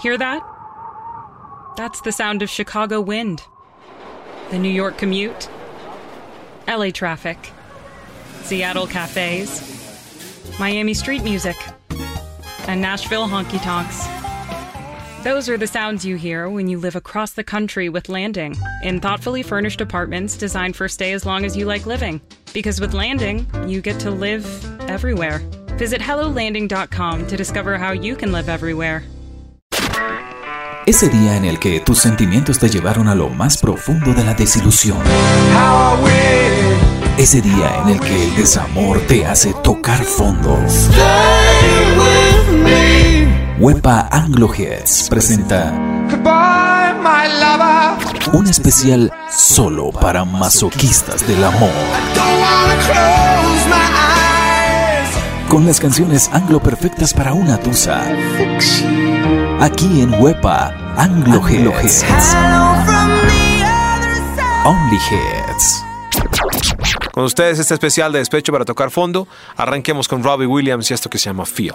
Hear that? That's the sound of Chicago wind, the New York commute, LA traffic, Seattle cafes, Miami street music, and Nashville honky tonks. Those are the sounds you hear when you live across the country with Landing in thoughtfully furnished apartments designed for stay as long as you like living. Because with Landing, you get to live everywhere. Visit HelloLanding.com to discover how you can live everywhere. Ese día en el que tus sentimientos te llevaron a lo más profundo de la desilusión. Ese día en el que el desamor te hace tocar fondo. Wepa Anglo presenta un especial solo para masoquistas del amor. Con las canciones anglo perfectas para una tusa. Aquí en Wepa Anglo Hits. Only Hits. Con ustedes este especial de despecho para tocar fondo. Arranquemos con Robbie Williams y esto que se llama Feel.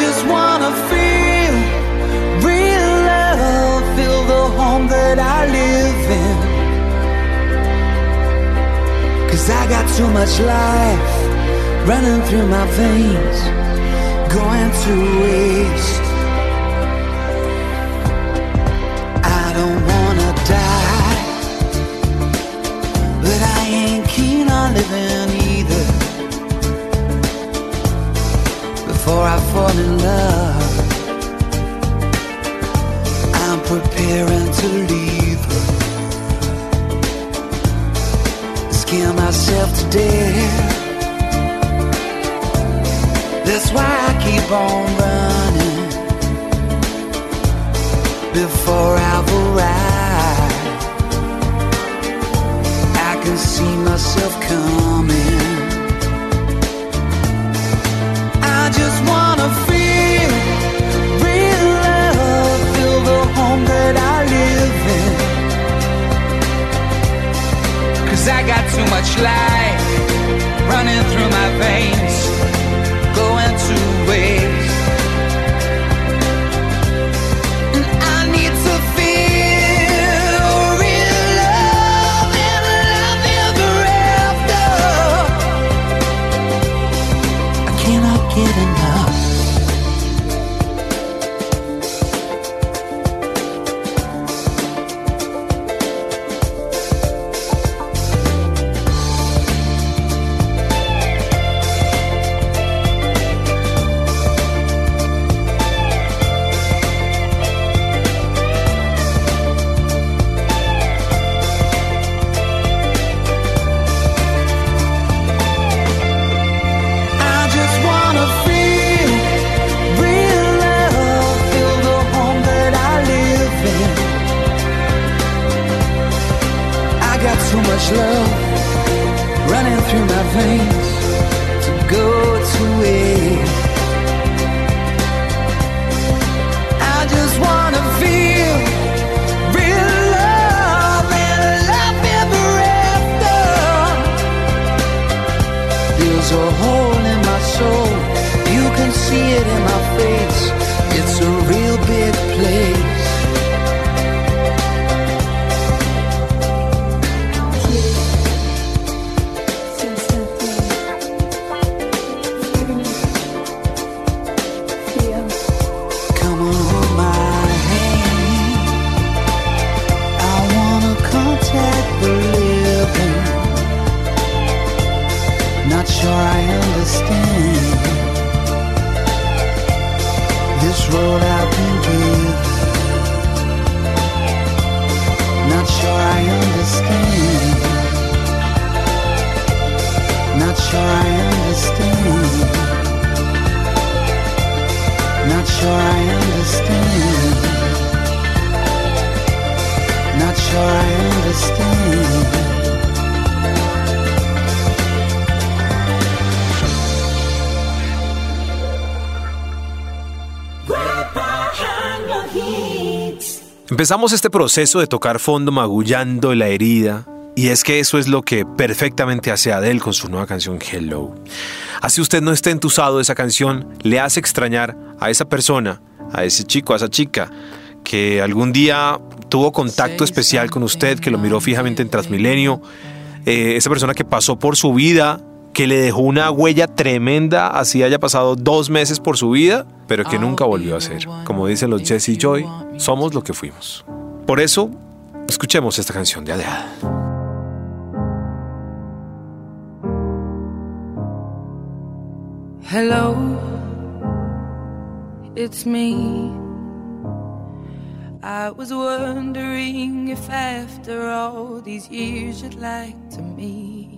Just wanna feel real love, feel the home that I live in. Cause I got too much life running through my veins, going to waste. I'm preparing to leave her. Scare myself to death. That's why I keep on running before I've arrived. I can see myself coming. Home that I live in. Cause I got too much life running through my veins, going to waste. Empezamos este proceso de tocar fondo magullando la herida, y es que eso es lo que perfectamente hace Adele con su nueva canción Hello. Así usted no esté entusado de esa canción, le hace extrañar a esa persona, a ese chico, a esa chica, que algún día tuvo contacto especial con usted, que lo miró fijamente en Transmilenio, eh, esa persona que pasó por su vida, que le dejó una huella tremenda, así haya pasado dos meses por su vida, pero que nunca volvió a ser. Como dicen los Jesse Joy, somos lo que fuimos. Por eso, escuchemos esta canción de Adele. Hello, it's me. I was wondering if after all these years you'd like to meet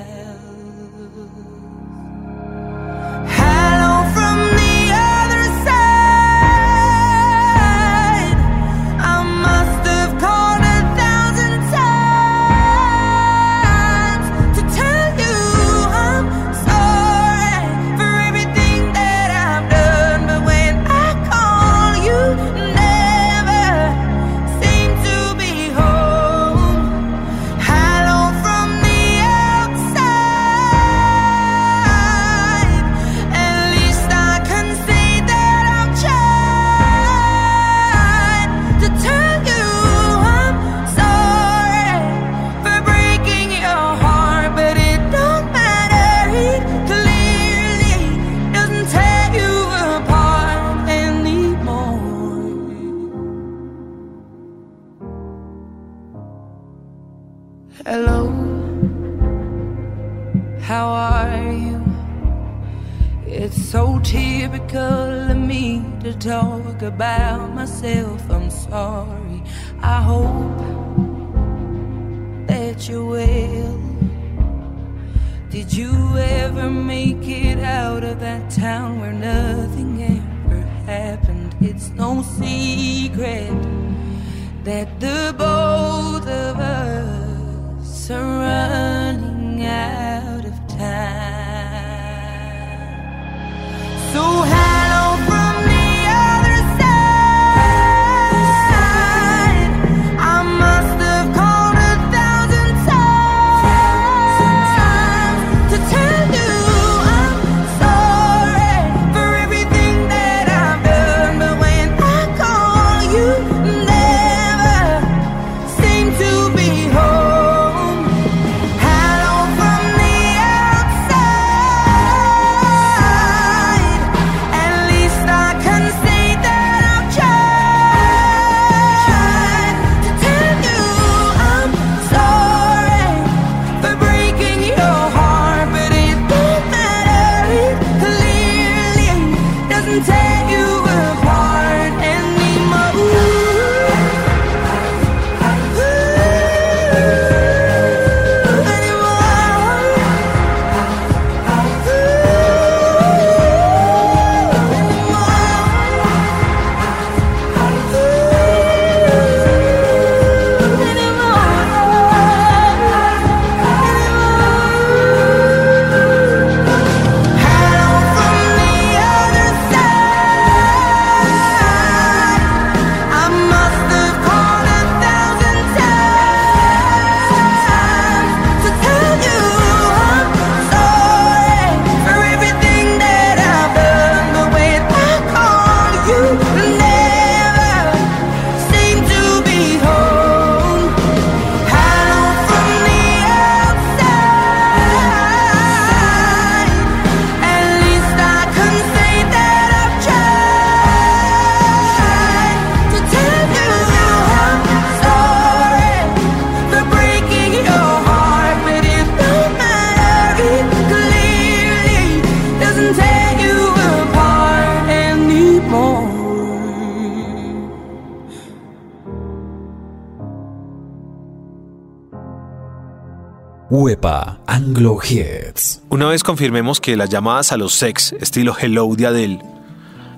Huepa Anglo Hits. Una vez confirmemos que las llamadas a los sex, estilo Hello de Adele,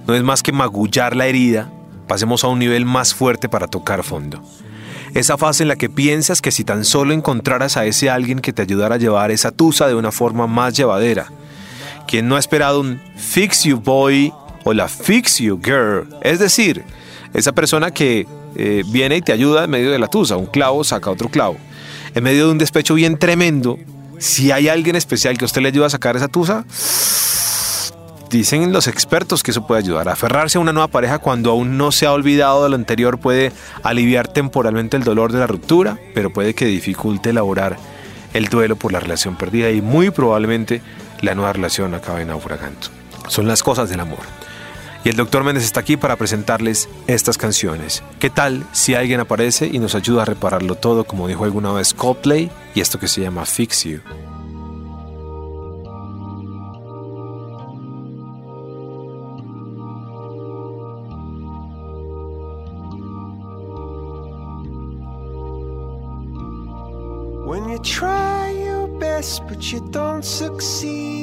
no es más que magullar la herida, pasemos a un nivel más fuerte para tocar fondo. Esa fase en la que piensas que si tan solo encontraras a ese alguien que te ayudara a llevar esa tusa de una forma más llevadera. Quien no ha esperado un fix you boy o la fix you girl, es decir, esa persona que eh, viene y te ayuda en medio de la tusa, un clavo saca otro clavo. En medio de un despecho bien tremendo, si hay alguien especial que usted le ayuda a sacar esa tusa, dicen los expertos que eso puede ayudar. Aferrarse a una nueva pareja cuando aún no se ha olvidado de lo anterior puede aliviar temporalmente el dolor de la ruptura, pero puede que dificulte elaborar el duelo por la relación perdida y muy probablemente la nueva relación acabe naufragando. Son las cosas del amor. Y el doctor Méndez está aquí para presentarles estas canciones. ¿Qué tal si alguien aparece y nos ayuda a repararlo todo, como dijo alguna vez Coldplay, y esto que se llama Fix You? When you try your best but you don't succeed.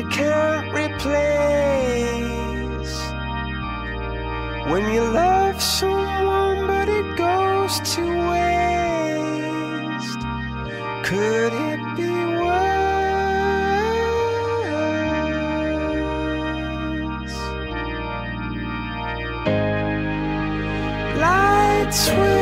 you can't replace When you love someone but it goes to waste Could it be worse? Lights will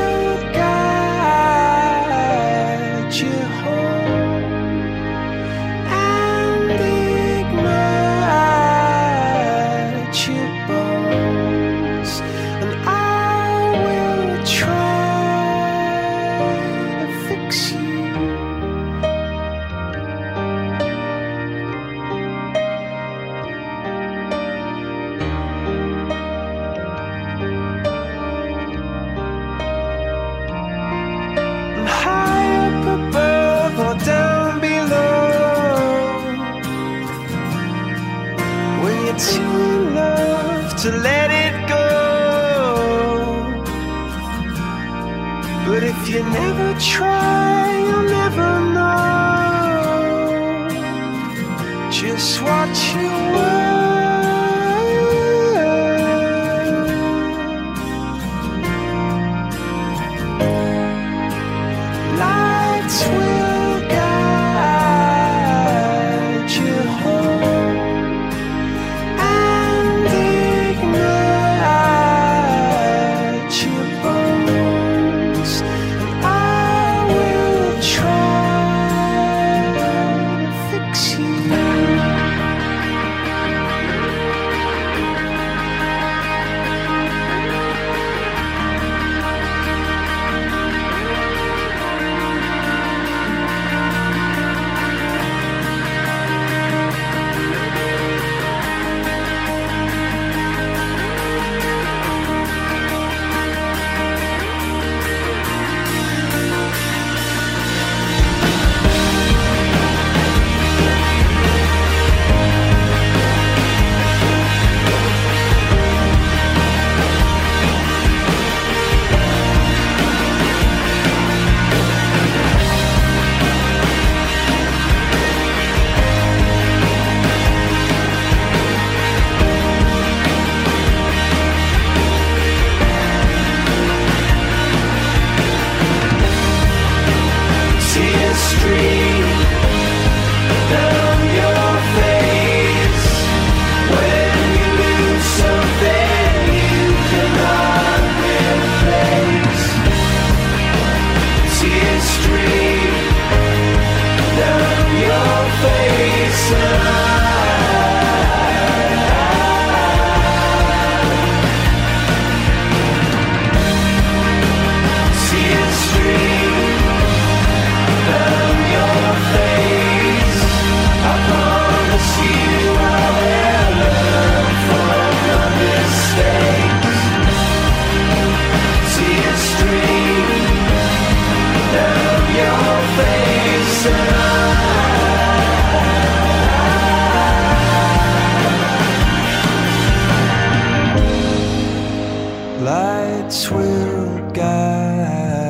lights will guide.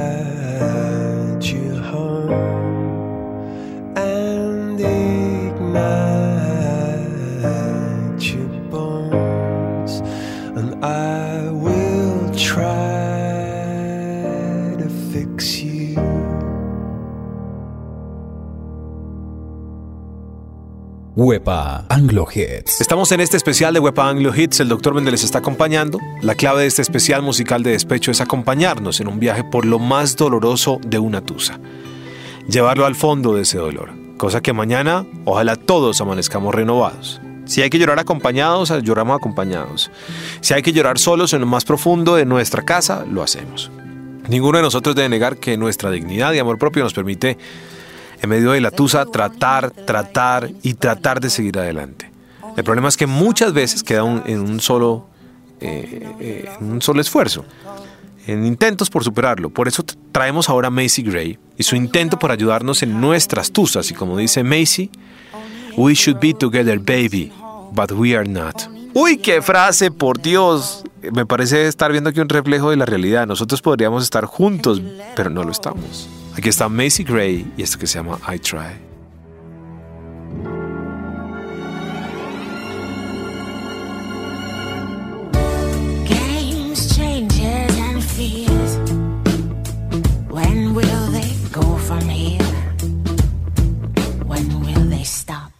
Huepa Anglo Hits. Estamos en este especial de Wepa Anglo Hits, el Dr. Méndez está acompañando. La clave de este especial musical de despecho es acompañarnos en un viaje por lo más doloroso de una tusa. Llevarlo al fondo de ese dolor, cosa que mañana ojalá todos amanezcamos renovados. Si hay que llorar acompañados, lloramos acompañados. Si hay que llorar solos en lo más profundo de nuestra casa, lo hacemos. Ninguno de nosotros debe negar que nuestra dignidad y amor propio nos permite en medio de la tusa, tratar, tratar y tratar de seguir adelante. El problema es que muchas veces queda en, un solo, eh, eh, un solo esfuerzo, en intentos por superarlo. Por eso traemos ahora a Macy Gray y su intento por ayudarnos en nuestras tusas. Y como dice Macy, We should be together, baby, but we are not. Uy, qué frase, por Dios. Me parece estar viendo aquí un reflejo de la realidad. Nosotros podríamos estar juntos, pero no lo estamos. Aquí está Macy Gray y esto que se llama I Try. Games, changes, and fears. When will they go from here? When will they stop?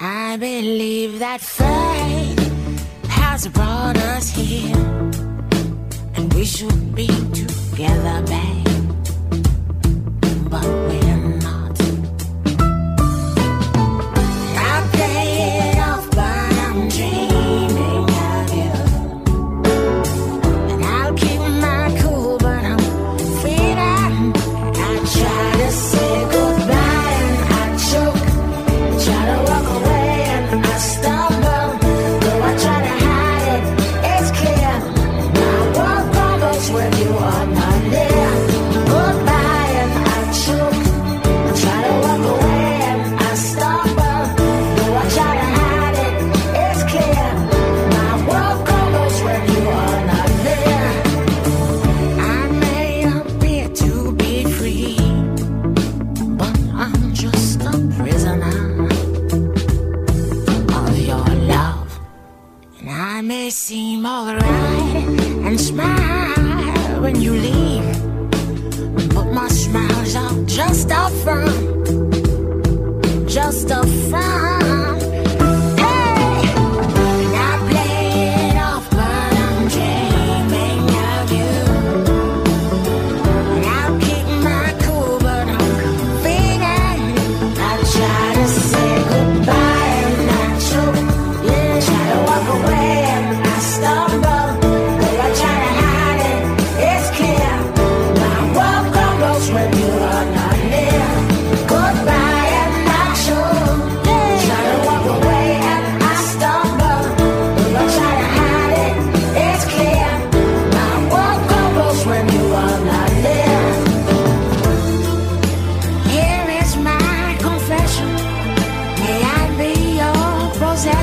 I believe that fate has brought us here, and we should be together, babe.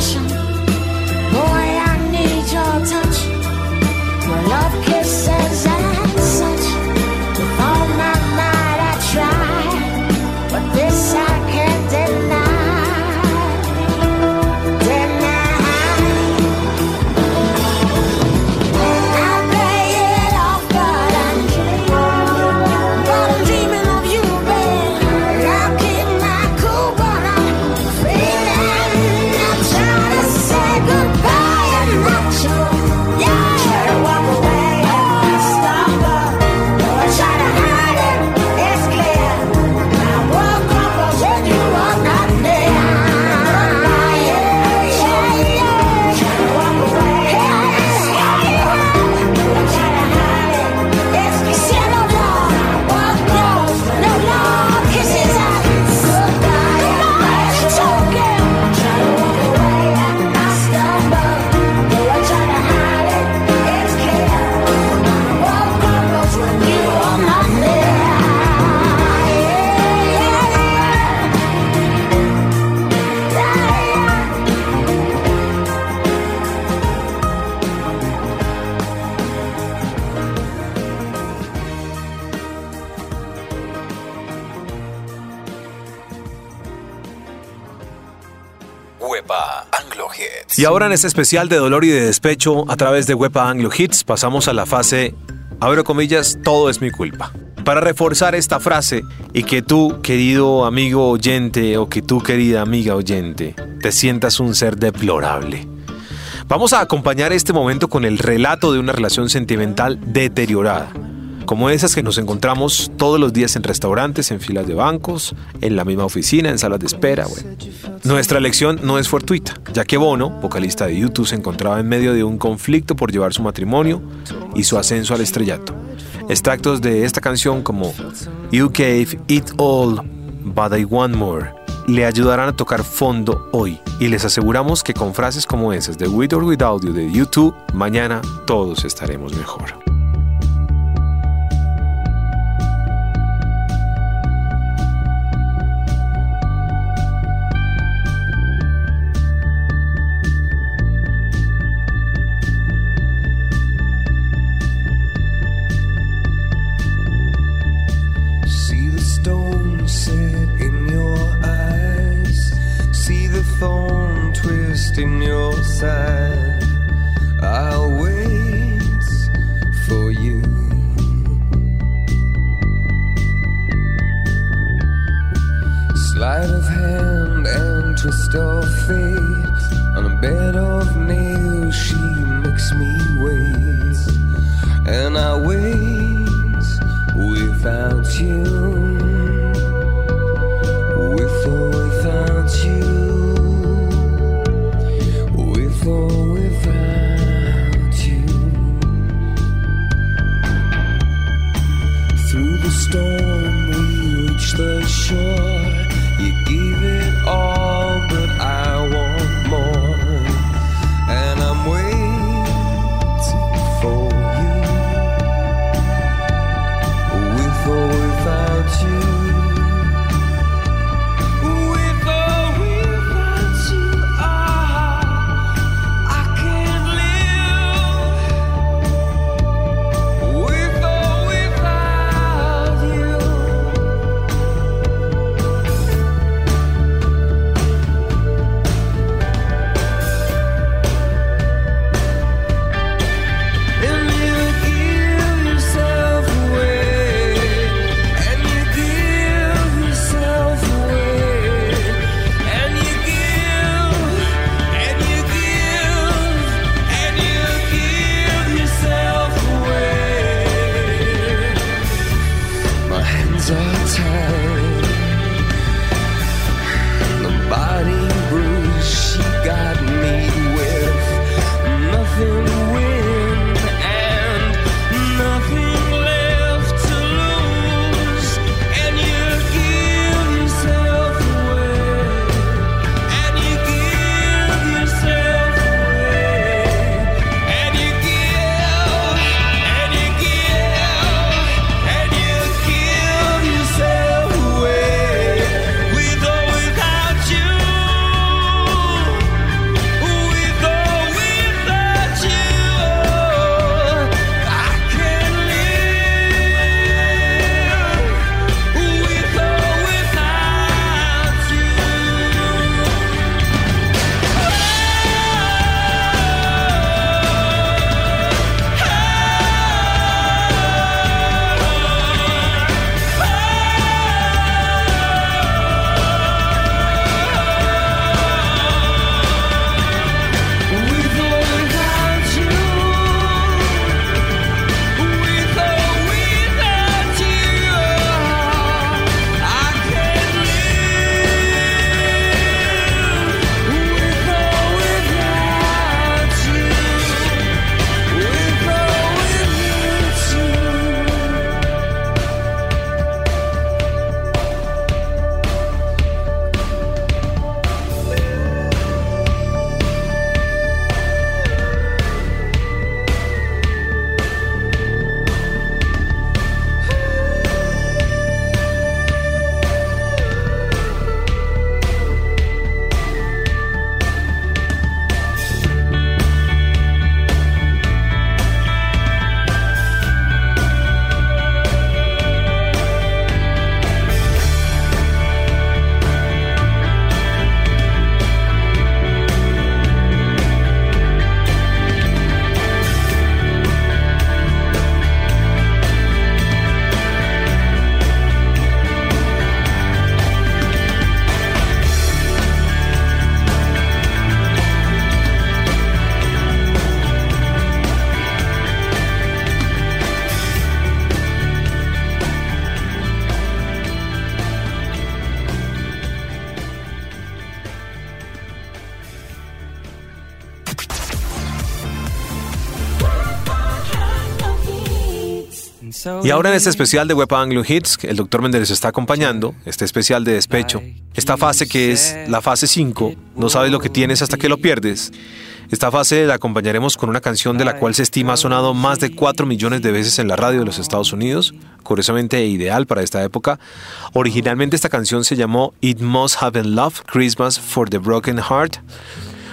Possession? Y ahora en este especial de dolor y de despecho a través de Wepa Anglo Hits pasamos a la fase, abro comillas, todo es mi culpa. Para reforzar esta frase y que tú, querido amigo oyente o que tú, querida amiga oyente, te sientas un ser deplorable. Vamos a acompañar este momento con el relato de una relación sentimental deteriorada como esas que nos encontramos todos los días en restaurantes, en filas de bancos, en la misma oficina, en salas de espera. Nuestra elección no es fortuita, ya que Bono, vocalista de YouTube, se encontraba en medio de un conflicto por llevar su matrimonio y su ascenso al estrellato. Extractos de esta canción como You Gave It All, But I Want More le ayudarán a tocar fondo hoy y les aseguramos que con frases como esas de With or Without You de YouTube, mañana todos estaremos mejor. Y ahora en este especial de Web Anglo Hits, el Dr. Méndez está acompañando, este especial de despecho, esta fase que es la fase 5, no sabes lo que tienes hasta que lo pierdes. Esta fase la acompañaremos con una canción de la cual se estima ha sonado más de 4 millones de veces en la radio de los Estados Unidos, curiosamente ideal para esta época. Originalmente esta canción se llamó It Must Have Been Love, Christmas for the Broken Heart,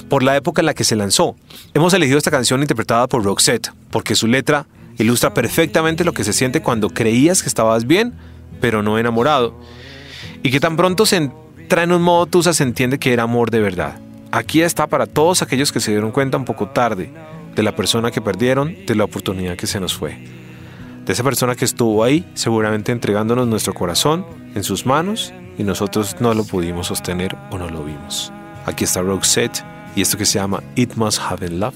por la época en la que se lanzó. Hemos elegido esta canción interpretada por Roxette, porque su letra ilustra perfectamente lo que se siente cuando creías que estabas bien, pero no enamorado. Y que tan pronto se entra en un modo tusa se entiende que era amor de verdad. Aquí está para todos aquellos que se dieron cuenta un poco tarde de la persona que perdieron, de la oportunidad que se nos fue. De esa persona que estuvo ahí, seguramente entregándonos nuestro corazón en sus manos y nosotros no lo pudimos sostener o no lo vimos. Aquí está Roxette y esto que se llama It Must Have Been Love.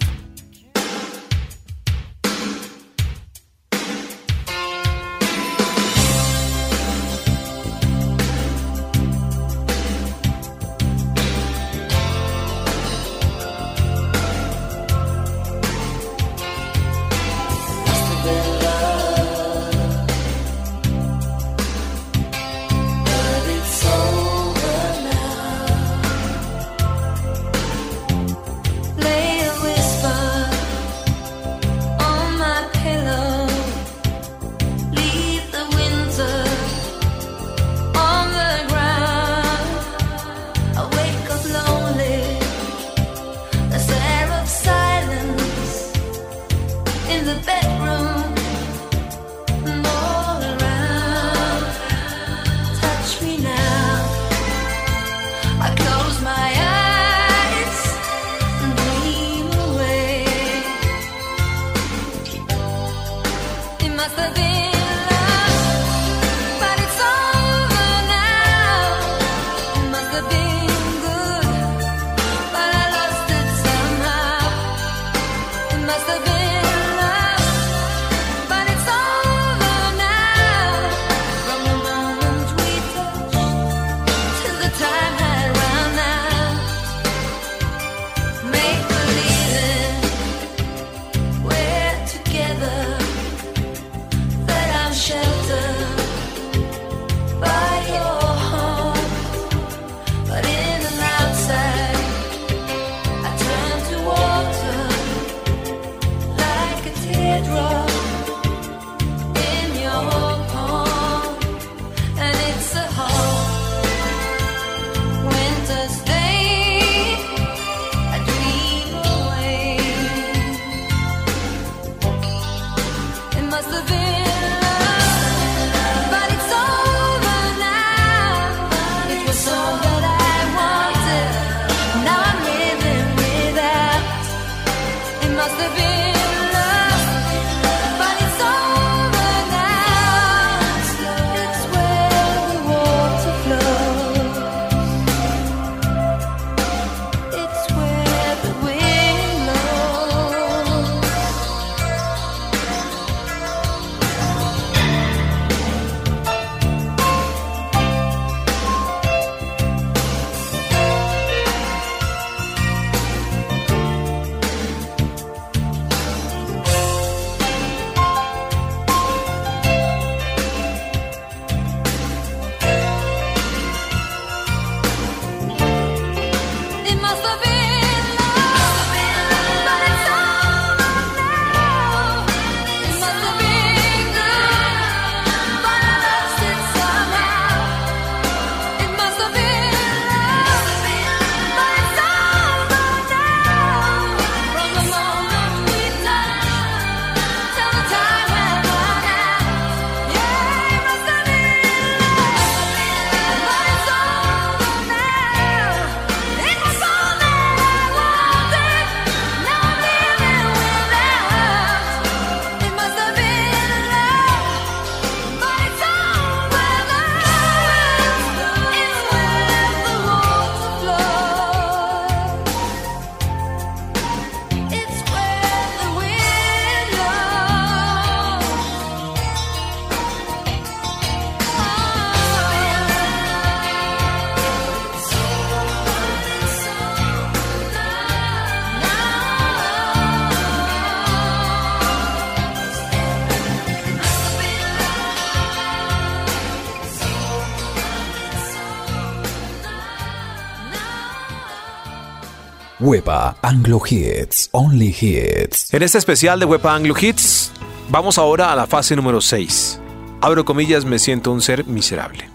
Huepa Anglo Hits, Only Hits. En este especial de Huepa Anglo Hits, vamos ahora a la fase número 6. Abro comillas, me siento un ser miserable.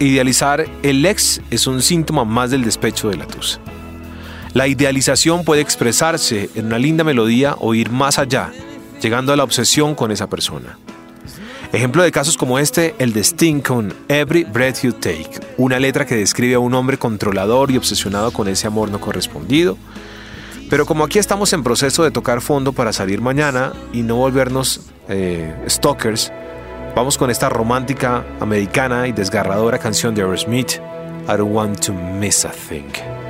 Idealizar el ex es un síntoma más del despecho de la tusa. La idealización puede expresarse en una linda melodía o ir más allá, llegando a la obsesión con esa persona. Ejemplo de casos como este, el de Sting con Every Breath You Take, una letra que describe a un hombre controlador y obsesionado con ese amor no correspondido. Pero como aquí estamos en proceso de tocar fondo para salir mañana y no volvernos eh, stalkers, vamos con esta romántica, americana y desgarradora canción de Aerosmith, I Don't Want to Miss a Thing.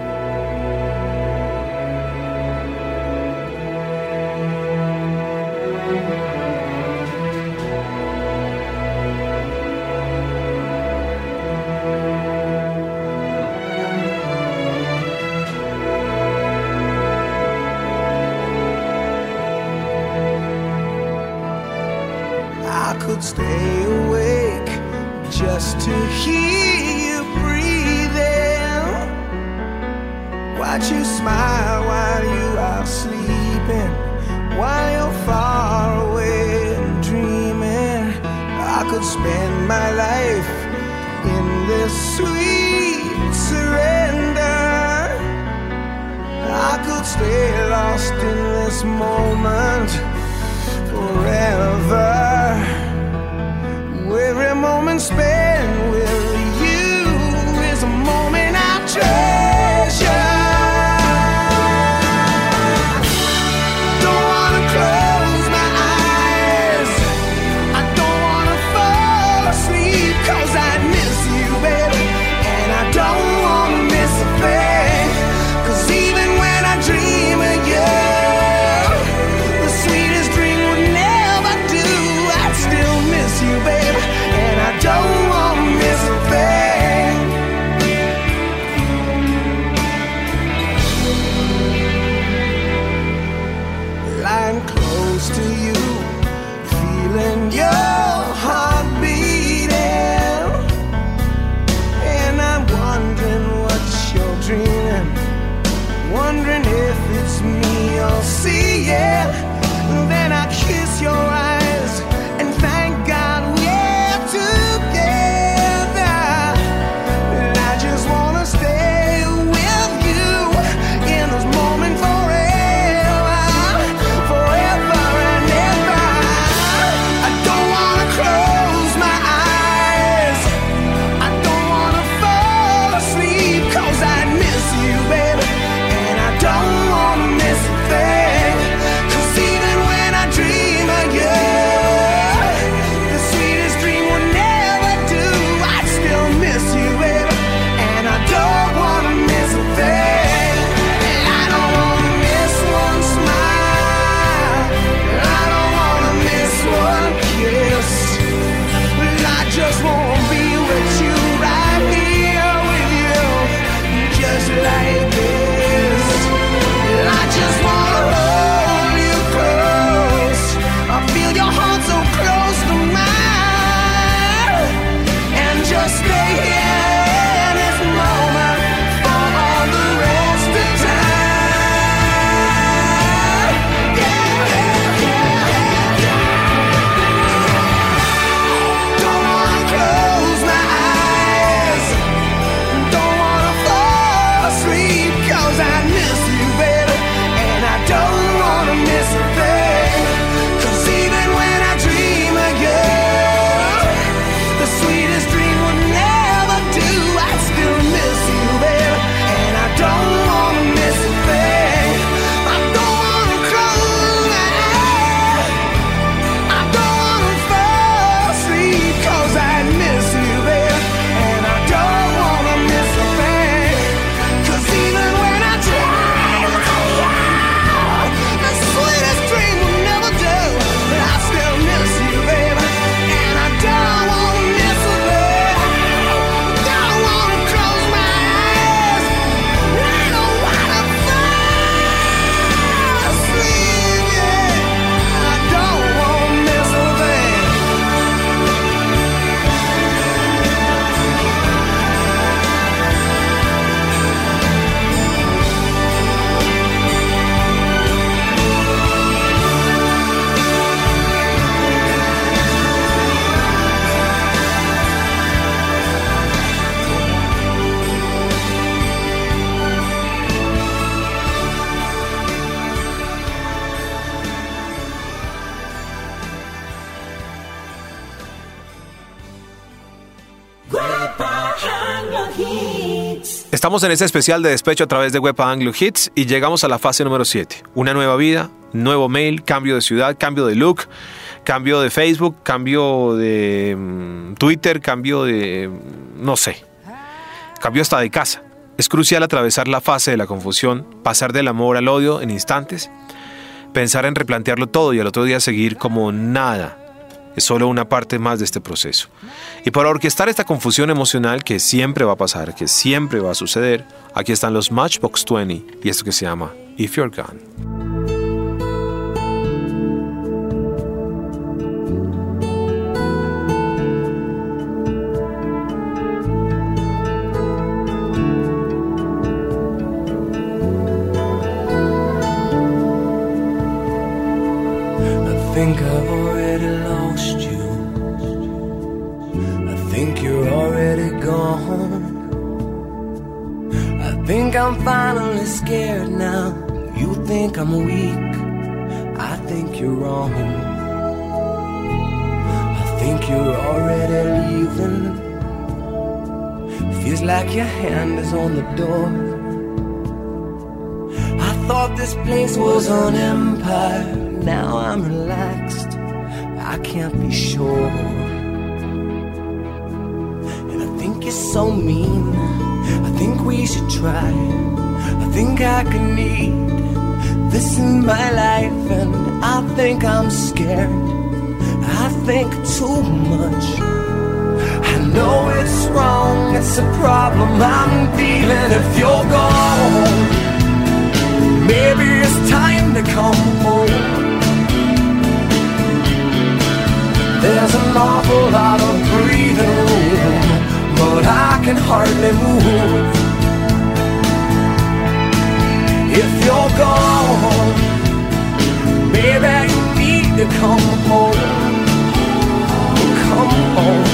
En este especial de despecho a través de Wepa Anglo Hits y llegamos a la fase número 7. Una nueva vida, nuevo mail, cambio de ciudad, cambio de look, cambio de Facebook, cambio de mm, Twitter, cambio de... mm, no sé. Cambio hasta de casa. Es crucial atravesar la fase de la confusión, pasar del amor al odio en instantes, pensar en replantearlo todo y al otro día seguir como nada. Es solo una parte más de este proceso. Y para orquestar esta confusión emocional que siempre va a pasar, que siempre va a suceder, aquí están los Matchbox 20 y esto que se llama If You're Gone. Scared now. You think I'm weak. I think you're wrong. I think you're already leaving. Feels like your hand is on the door. I thought this place was an empire. Now I'm relaxed. I can't be sure. And I think you're so mean. I think we should try. Think I could need this in my life. And I think I'm scared. I think too much. I know it's wrong. It's a problem I'm feeling if you're gone. Maybe it's time to come home. There's an awful lot of breathing room, but I can hardly move. If you're gone, baby, you need to come home. Come home.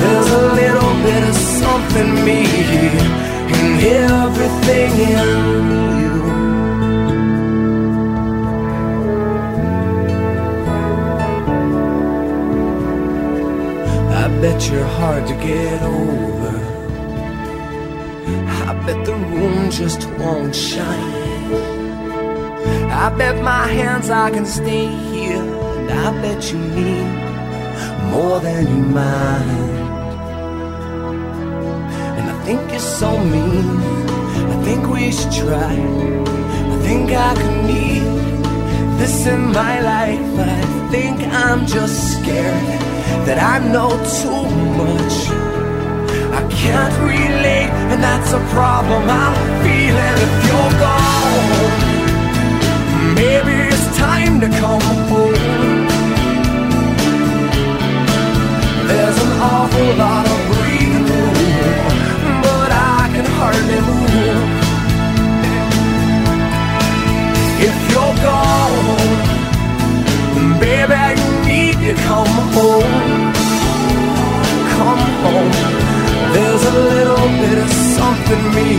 There's a little bit of something me in everything in you. I bet you're hard to get over. Just won't shine. I bet my hands I can stay here, and I bet you need more than you mind. And I think you're so mean. I think we should try. I think I could need this in my life. I think I'm just scared that I know too much. I can't relate, and that's a problem I'm feeling if you're gone. Maybe it's time to come home. There's an awful lot of breathing room, but I can hardly move. If you're gone, baby, you need to come home. Come home. There's a little bit of something me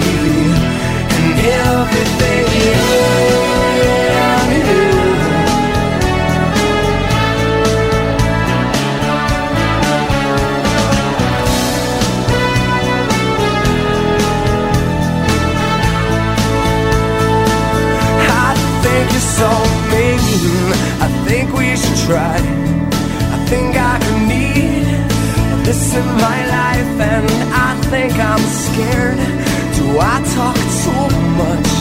in everything in you. I think you're so mean. I think we should try. This is my life, and I think I'm scared. Do I talk too much?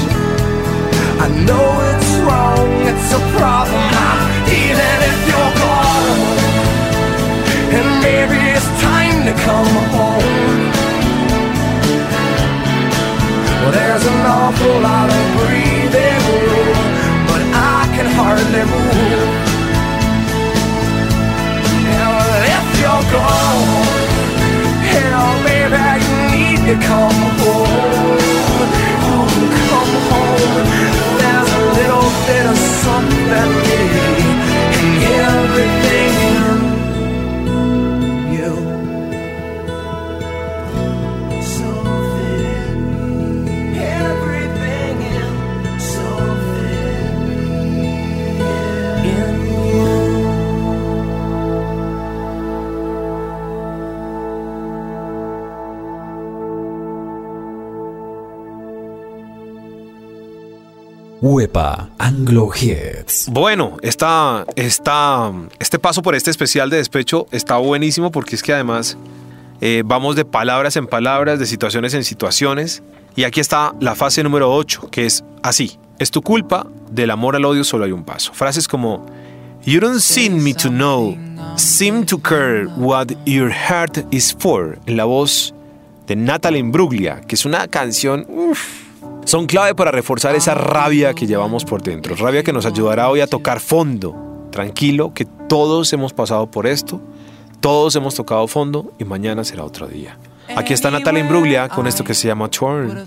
I know it's wrong, it's a problem. I'm feeling if you're gone, and maybe it's time to come home. Well, there's an awful lot of breathing room, but I can hardly move. Gone, hell, baby, you need to come home. Oh, come home. There's a little bit of something Anglo Hits. Bueno, esta, esta, este paso por este especial de despecho está buenísimo porque es que además eh, vamos de palabras en palabras, de situaciones en situaciones. Y aquí está la fase número 8, que es así. Es tu culpa, del amor al odio solo hay un paso. Frases como, You don't seem me to know, seem to care what your heart is for, en la voz de Natalie Imbruglia, que es una canción... son clave para reforzar esa rabia que llevamos por dentro, rabia que nos ayudará hoy a tocar fondo. Tranquilo, que todos hemos pasado por esto, todos hemos tocado fondo y mañana será otro día. Aquí está Natalia Imbruglia con esto que se llama Torn.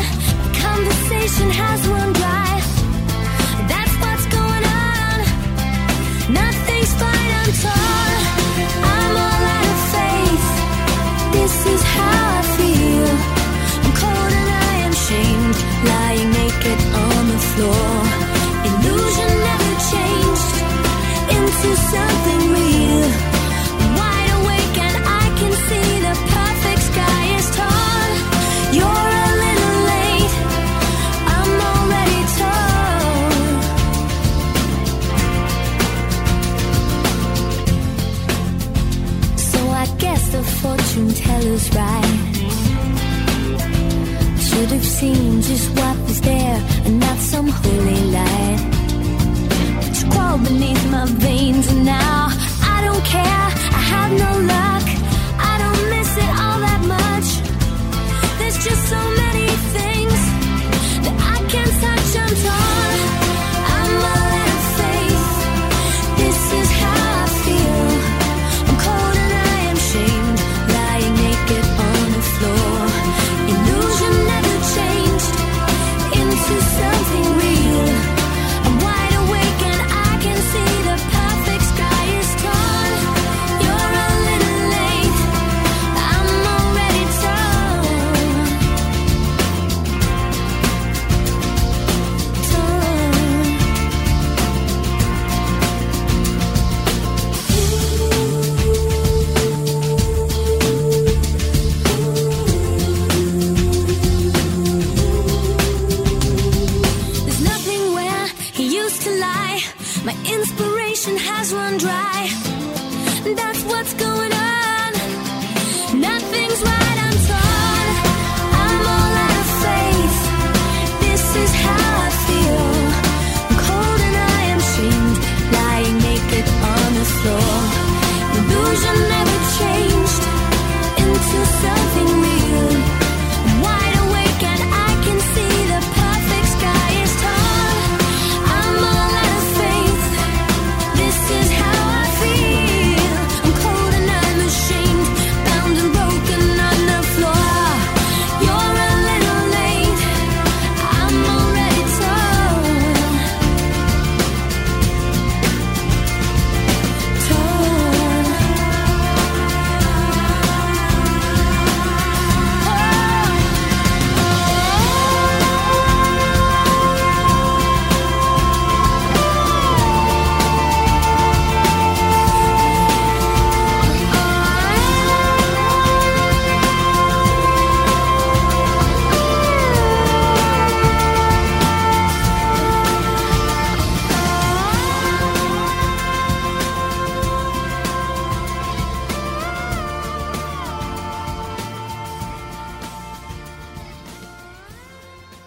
Illusion never changed into something real. Seen just what was there and not some holy light. It's crawled beneath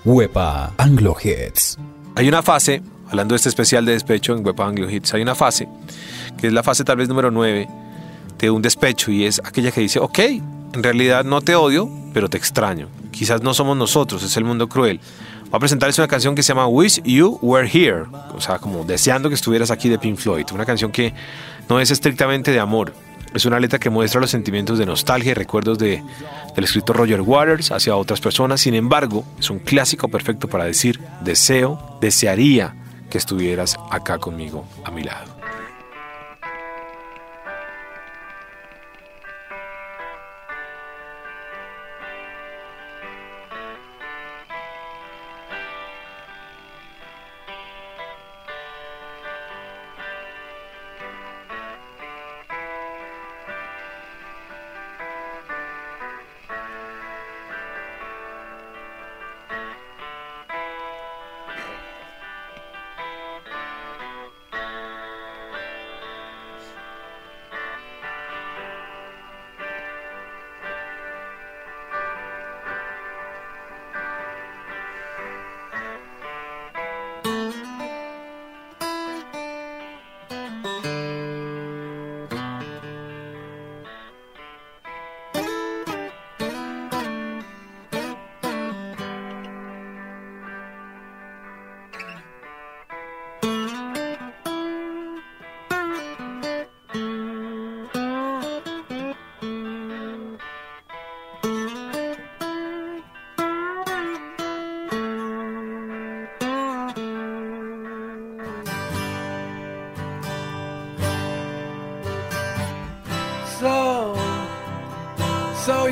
Huepa Anglo Hits. Hay una fase, hablando de este especial de despecho en Web Anglo Hits, hay una fase, que es la fase tal vez número 9 de un despecho y es aquella que dice, ok, en realidad no te odio, pero te extraño. Quizás no somos nosotros, es el mundo cruel. Va a presentarles una canción que se llama Wish You Were Here, o sea, como deseando que estuvieras aquí de Pink Floyd. Una canción que no es estrictamente de amor, es una letra que muestra los sentimientos de nostalgia y recuerdos de, del escritor Roger Waters hacia otras personas. Sin embargo, es un clásico perfecto para decir deseo, desearía que estuvieras acá conmigo, a mi lado.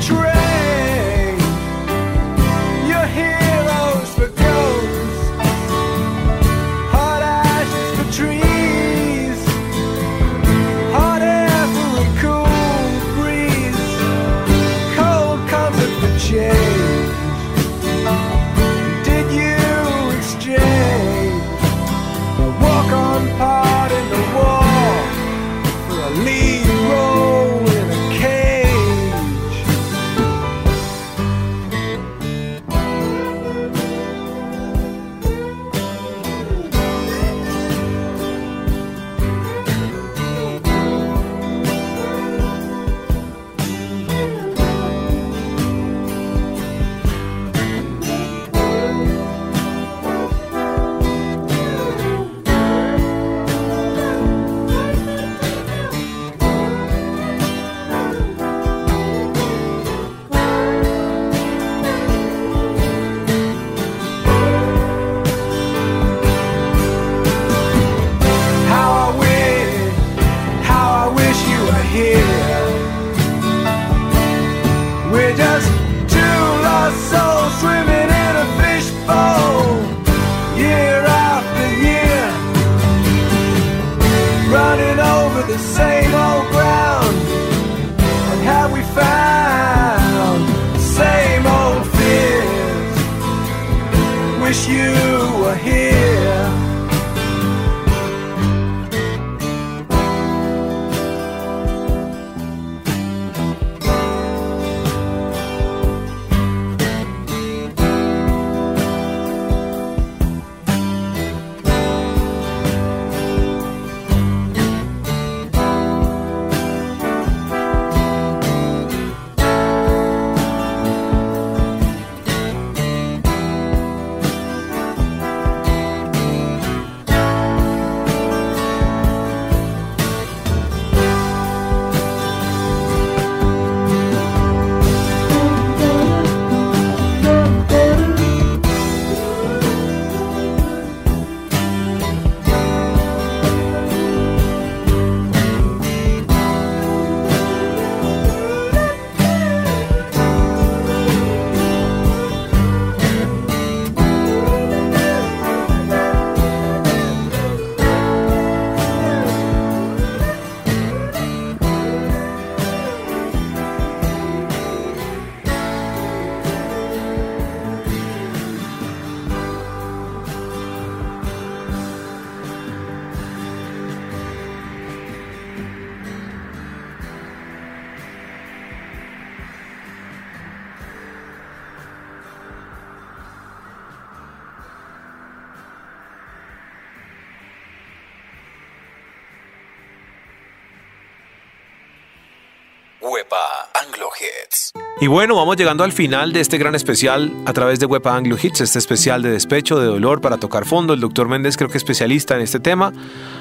Train Huepa Anglo Hits. Y bueno, vamos llegando al final de este gran especial a través de Wepa Anglo Hits, este especial de despecho, de dolor para tocar fondo. El doctor Méndez, creo que especialista en este tema,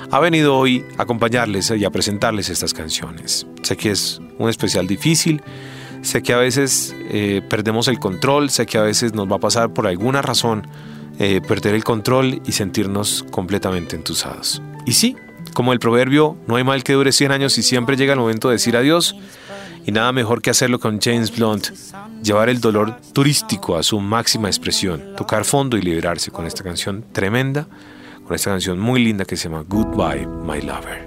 ha venido hoy a acompañarles y a presentarles estas canciones. Sé que es un especial difícil, sé que a veces eh, perdemos el control, sé que a veces nos va a pasar por alguna razón eh, perder el control y sentirnos completamente entusados. Y sí, como el proverbio, no hay mal que dure 100 años y siempre llega el momento de decir adiós. Y nada mejor que hacerlo con James Blunt, llevar el dolor turístico a su máxima expresión, tocar fondo y liberarse con esta canción tremenda, con esta canción muy linda que se llama Goodbye, My Lover.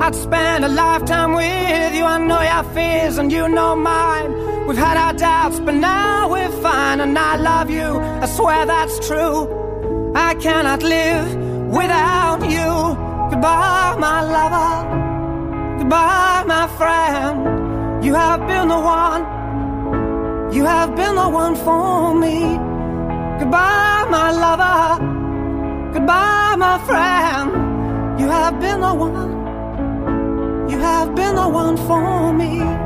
I'd spend a lifetime with you. I know your fears and you know mine. We've had our doubts, but now we're fine. And I love you. I swear that's true. I cannot live without you. Goodbye, my lover. Goodbye, my friend. You have been the one. You have been the one for me. Goodbye, my lover. Goodbye, my friend. You have been the one. You have been the one for me.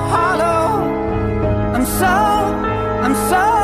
so, I'm so